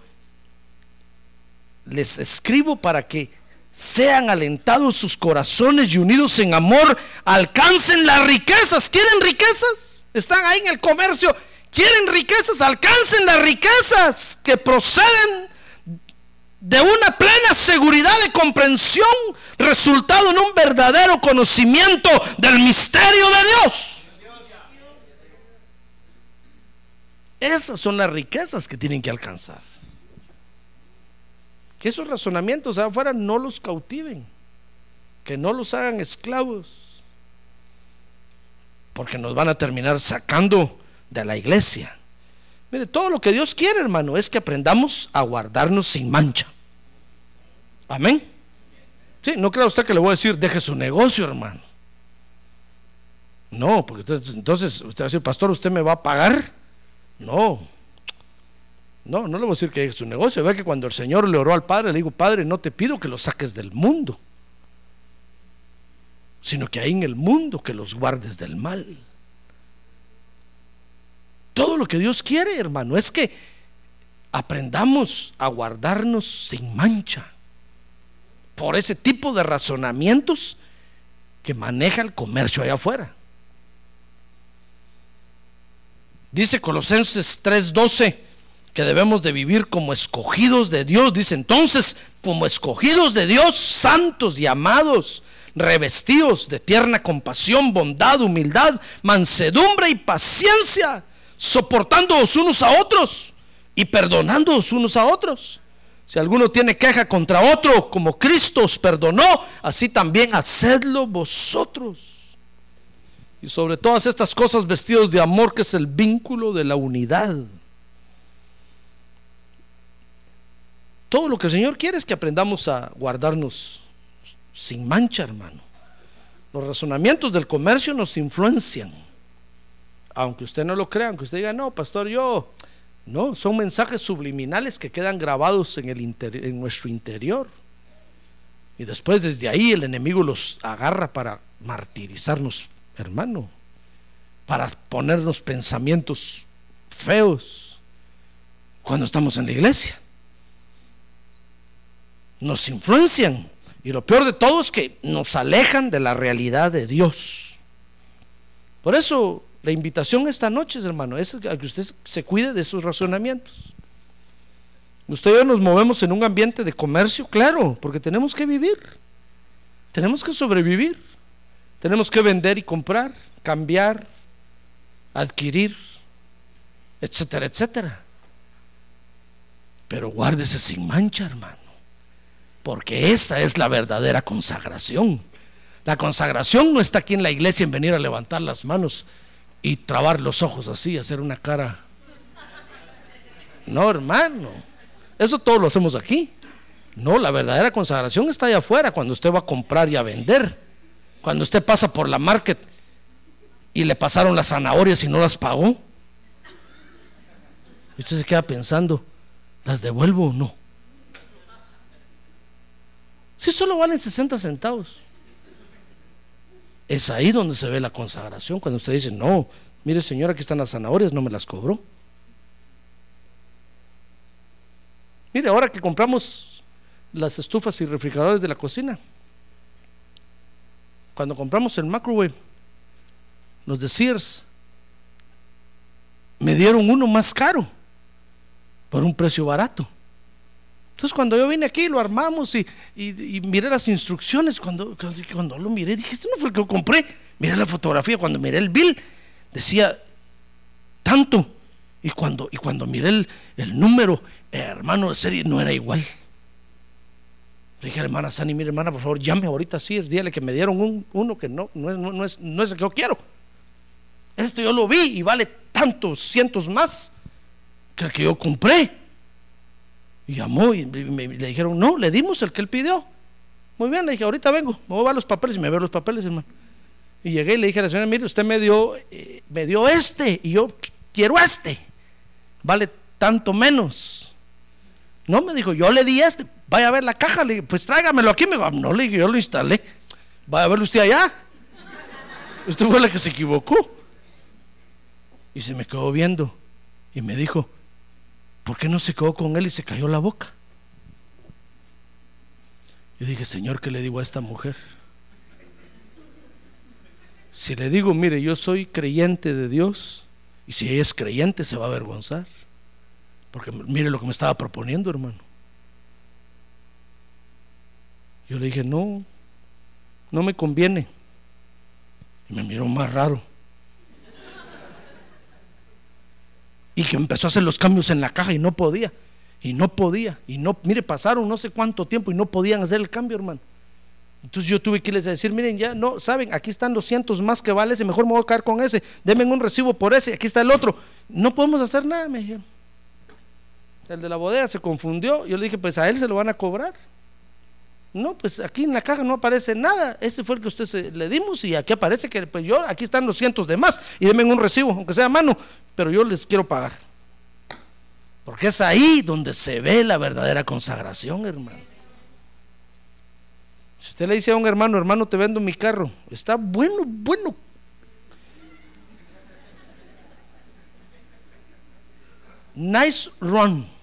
[SPEAKER 2] les escribo para que sean alentados sus corazones y unidos en amor, alcancen las riquezas. ¿Quieren riquezas? Están ahí en el comercio. ¿Quieren riquezas? Alcancen las riquezas que proceden de una plena seguridad de comprensión, resultado en un verdadero conocimiento del misterio de Dios. Esas son las riquezas que tienen que alcanzar. Que esos razonamientos afuera no los cautiven, que no los hagan esclavos, porque nos van a terminar sacando de la iglesia. Mire, todo lo que Dios quiere, hermano, es que aprendamos a guardarnos sin mancha. Amén. Sí, no crea usted que le voy a decir, deje su negocio, hermano. No, porque entonces usted va a decir, pastor, ¿usted me va a pagar? No. No, no le voy a decir que deje su negocio. Ve que cuando el Señor le oró al Padre, le digo, Padre, no te pido que los saques del mundo, sino que hay en el mundo que los guardes del mal. Todo lo que Dios quiere, hermano, es que aprendamos a guardarnos sin mancha por ese tipo de razonamientos que maneja el comercio allá afuera. Dice Colosenses 3:12 que debemos de vivir como escogidos de Dios. Dice entonces, como escogidos de Dios, santos y amados, revestidos de tierna compasión, bondad, humildad, mansedumbre y paciencia, soportándoos unos a otros y perdonándoos unos a otros. Si alguno tiene queja contra otro, como Cristo os perdonó, así también hacedlo vosotros. Y sobre todas estas cosas vestidos de amor, que es el vínculo de la unidad. Todo lo que el Señor quiere es que aprendamos a guardarnos sin mancha, hermano. Los razonamientos del comercio nos influencian. Aunque usted no lo crea, aunque usted diga, no, pastor, yo no, son mensajes subliminales que quedan grabados en, el en nuestro interior. Y después desde ahí el enemigo los agarra para martirizarnos, hermano, para ponernos pensamientos feos cuando estamos en la iglesia. Nos influencian y lo peor de todo es que nos alejan de la realidad de Dios. Por eso la invitación esta noche, hermano, es a que usted se cuide de sus razonamientos. Usted y yo nos movemos en un ambiente de comercio, claro, porque tenemos que vivir, tenemos que sobrevivir, tenemos que vender y comprar, cambiar, adquirir, etcétera, etcétera. Pero guárdese sin mancha, hermano, porque esa es la verdadera consagración. La consagración no está aquí en la iglesia en venir a levantar las manos y trabar los ojos así, hacer una cara. No, hermano. Eso todo lo hacemos aquí. No, la verdadera consagración está allá afuera, cuando usted va a comprar y a vender. Cuando usted pasa por la market y le pasaron las zanahorias y no las pagó. Y usted se queda pensando, ¿las devuelvo o no? Solo valen 60 centavos. Es ahí donde se ve la consagración, cuando usted dice, no, mire señora, aquí están las zanahorias, no me las cobró. Mire, ahora que compramos las estufas y refrigeradores de la cocina, cuando compramos el microwave, los de Sears, me dieron uno más caro por un precio barato. Entonces cuando yo vine aquí lo armamos y, miré las instrucciones, cuando, cuando, lo miré dije, este no fue el que yo compré. Miré la fotografía, cuando miré el bill decía tanto. Y cuando, y cuando miré el, número, hermano de serie, no era igual. Le dije, hermana Sani, mire hermana, por favor, llame ahorita sí, es dígale que me dieron un, uno que no, no, es, es, no es el que yo quiero. Esto yo lo vi y vale tantos cientos más que el que yo compré. Y llamó y me, le dijeron, no, le dimos el que él pidió. Muy bien, le dije, ahorita vengo, me voy a ver los papeles y me veo los papeles, hermano. Y llegué y le dije a la señora, mire, usted me dio, eh, me dio este y yo quiero este. Vale tanto menos. No, me dijo, yo le di este, vaya a ver la caja, le dije, pues tráigamelo aquí. Me dijo, no, le dije, yo lo instalé. Vaya a verlo usted allá. Usted fue la que se equivocó. Y se me quedó viendo y me dijo, ¿por qué no se quedó con él y se cayó la boca? Yo dije, Señor, ¿qué le digo a esta mujer? Si le digo, mire, yo soy creyente de Dios, y si ella es creyente se va a avergonzar, porque mire lo que me estaba proponiendo, hermano. Yo le dije, no, no me conviene. Y me miró más raro. Y que empezó a hacer los cambios en la caja y no podía. Y no podía. Y no, mire, pasaron no sé cuánto tiempo y no podían hacer el cambio, hermano. Entonces yo tuve que irles a decir, miren, ya no, saben, aquí están los cientos más que vale ese, mejor me voy a quedar con ese, denme un recibo por ese, aquí está el otro. No podemos hacer nada, me dijeron. El de la bodega se confundió, yo le dije, pues a él se lo van a cobrar. No, pues aquí en la caja no aparece nada. Ese fue el que usted le dimos y aquí aparece que pues yo, aquí están los cientos de más y denme un recibo, aunque sea a mano, pero yo les quiero pagar. Porque es ahí donde se ve la verdadera consagración, hermano. Si usted le dice a un hermano, hermano, te vendo mi carro, está bueno, bueno. Nice run.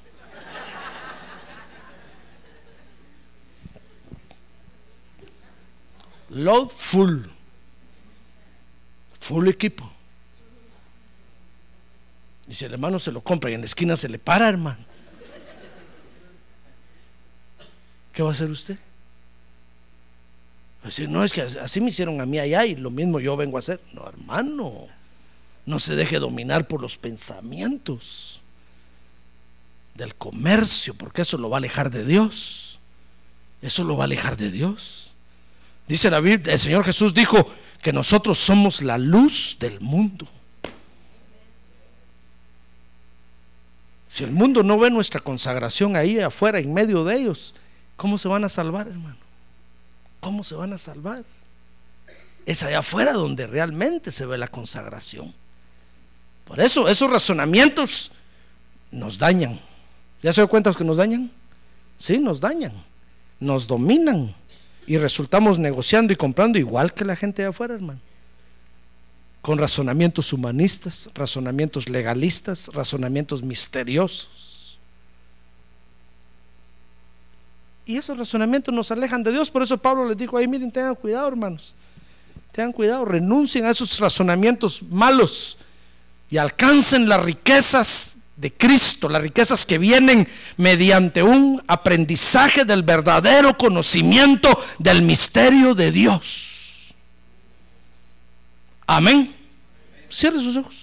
[SPEAKER 2] Load full. Full equipo. Y si el hermano se lo compra y en la esquina se le para, hermano. ¿Qué va a hacer usted? No, es que así me hicieron a mí allá y lo mismo yo vengo a hacer. No, hermano, no se deje dominar por los pensamientos del comercio, porque eso lo va a alejar de Dios. Eso lo va a alejar de Dios. Dice la Biblia, el Señor Jesús dijo que nosotros somos la luz del mundo. Si el mundo no ve nuestra consagración ahí afuera, en medio de ellos, ¿cómo se van a salvar, hermano? ¿Cómo se van a salvar? Es allá afuera donde realmente se ve la consagración. Por eso esos razonamientos nos dañan. ¿Ya se dan cuenta que nos dañan? Sí, nos dañan, nos dominan y resultamos negociando y comprando igual que la gente de afuera, hermano. Con razonamientos humanistas, razonamientos legalistas, razonamientos misteriosos. Y esos razonamientos nos alejan de Dios. Por eso Pablo les dijo ahí, miren, tengan cuidado, hermanos. Tengan cuidado, renuncien a esos razonamientos malos y alcancen las riquezas de Cristo, las riquezas que vienen mediante un aprendizaje del verdadero conocimiento del misterio de Dios. Amén. Cierre sus ojos.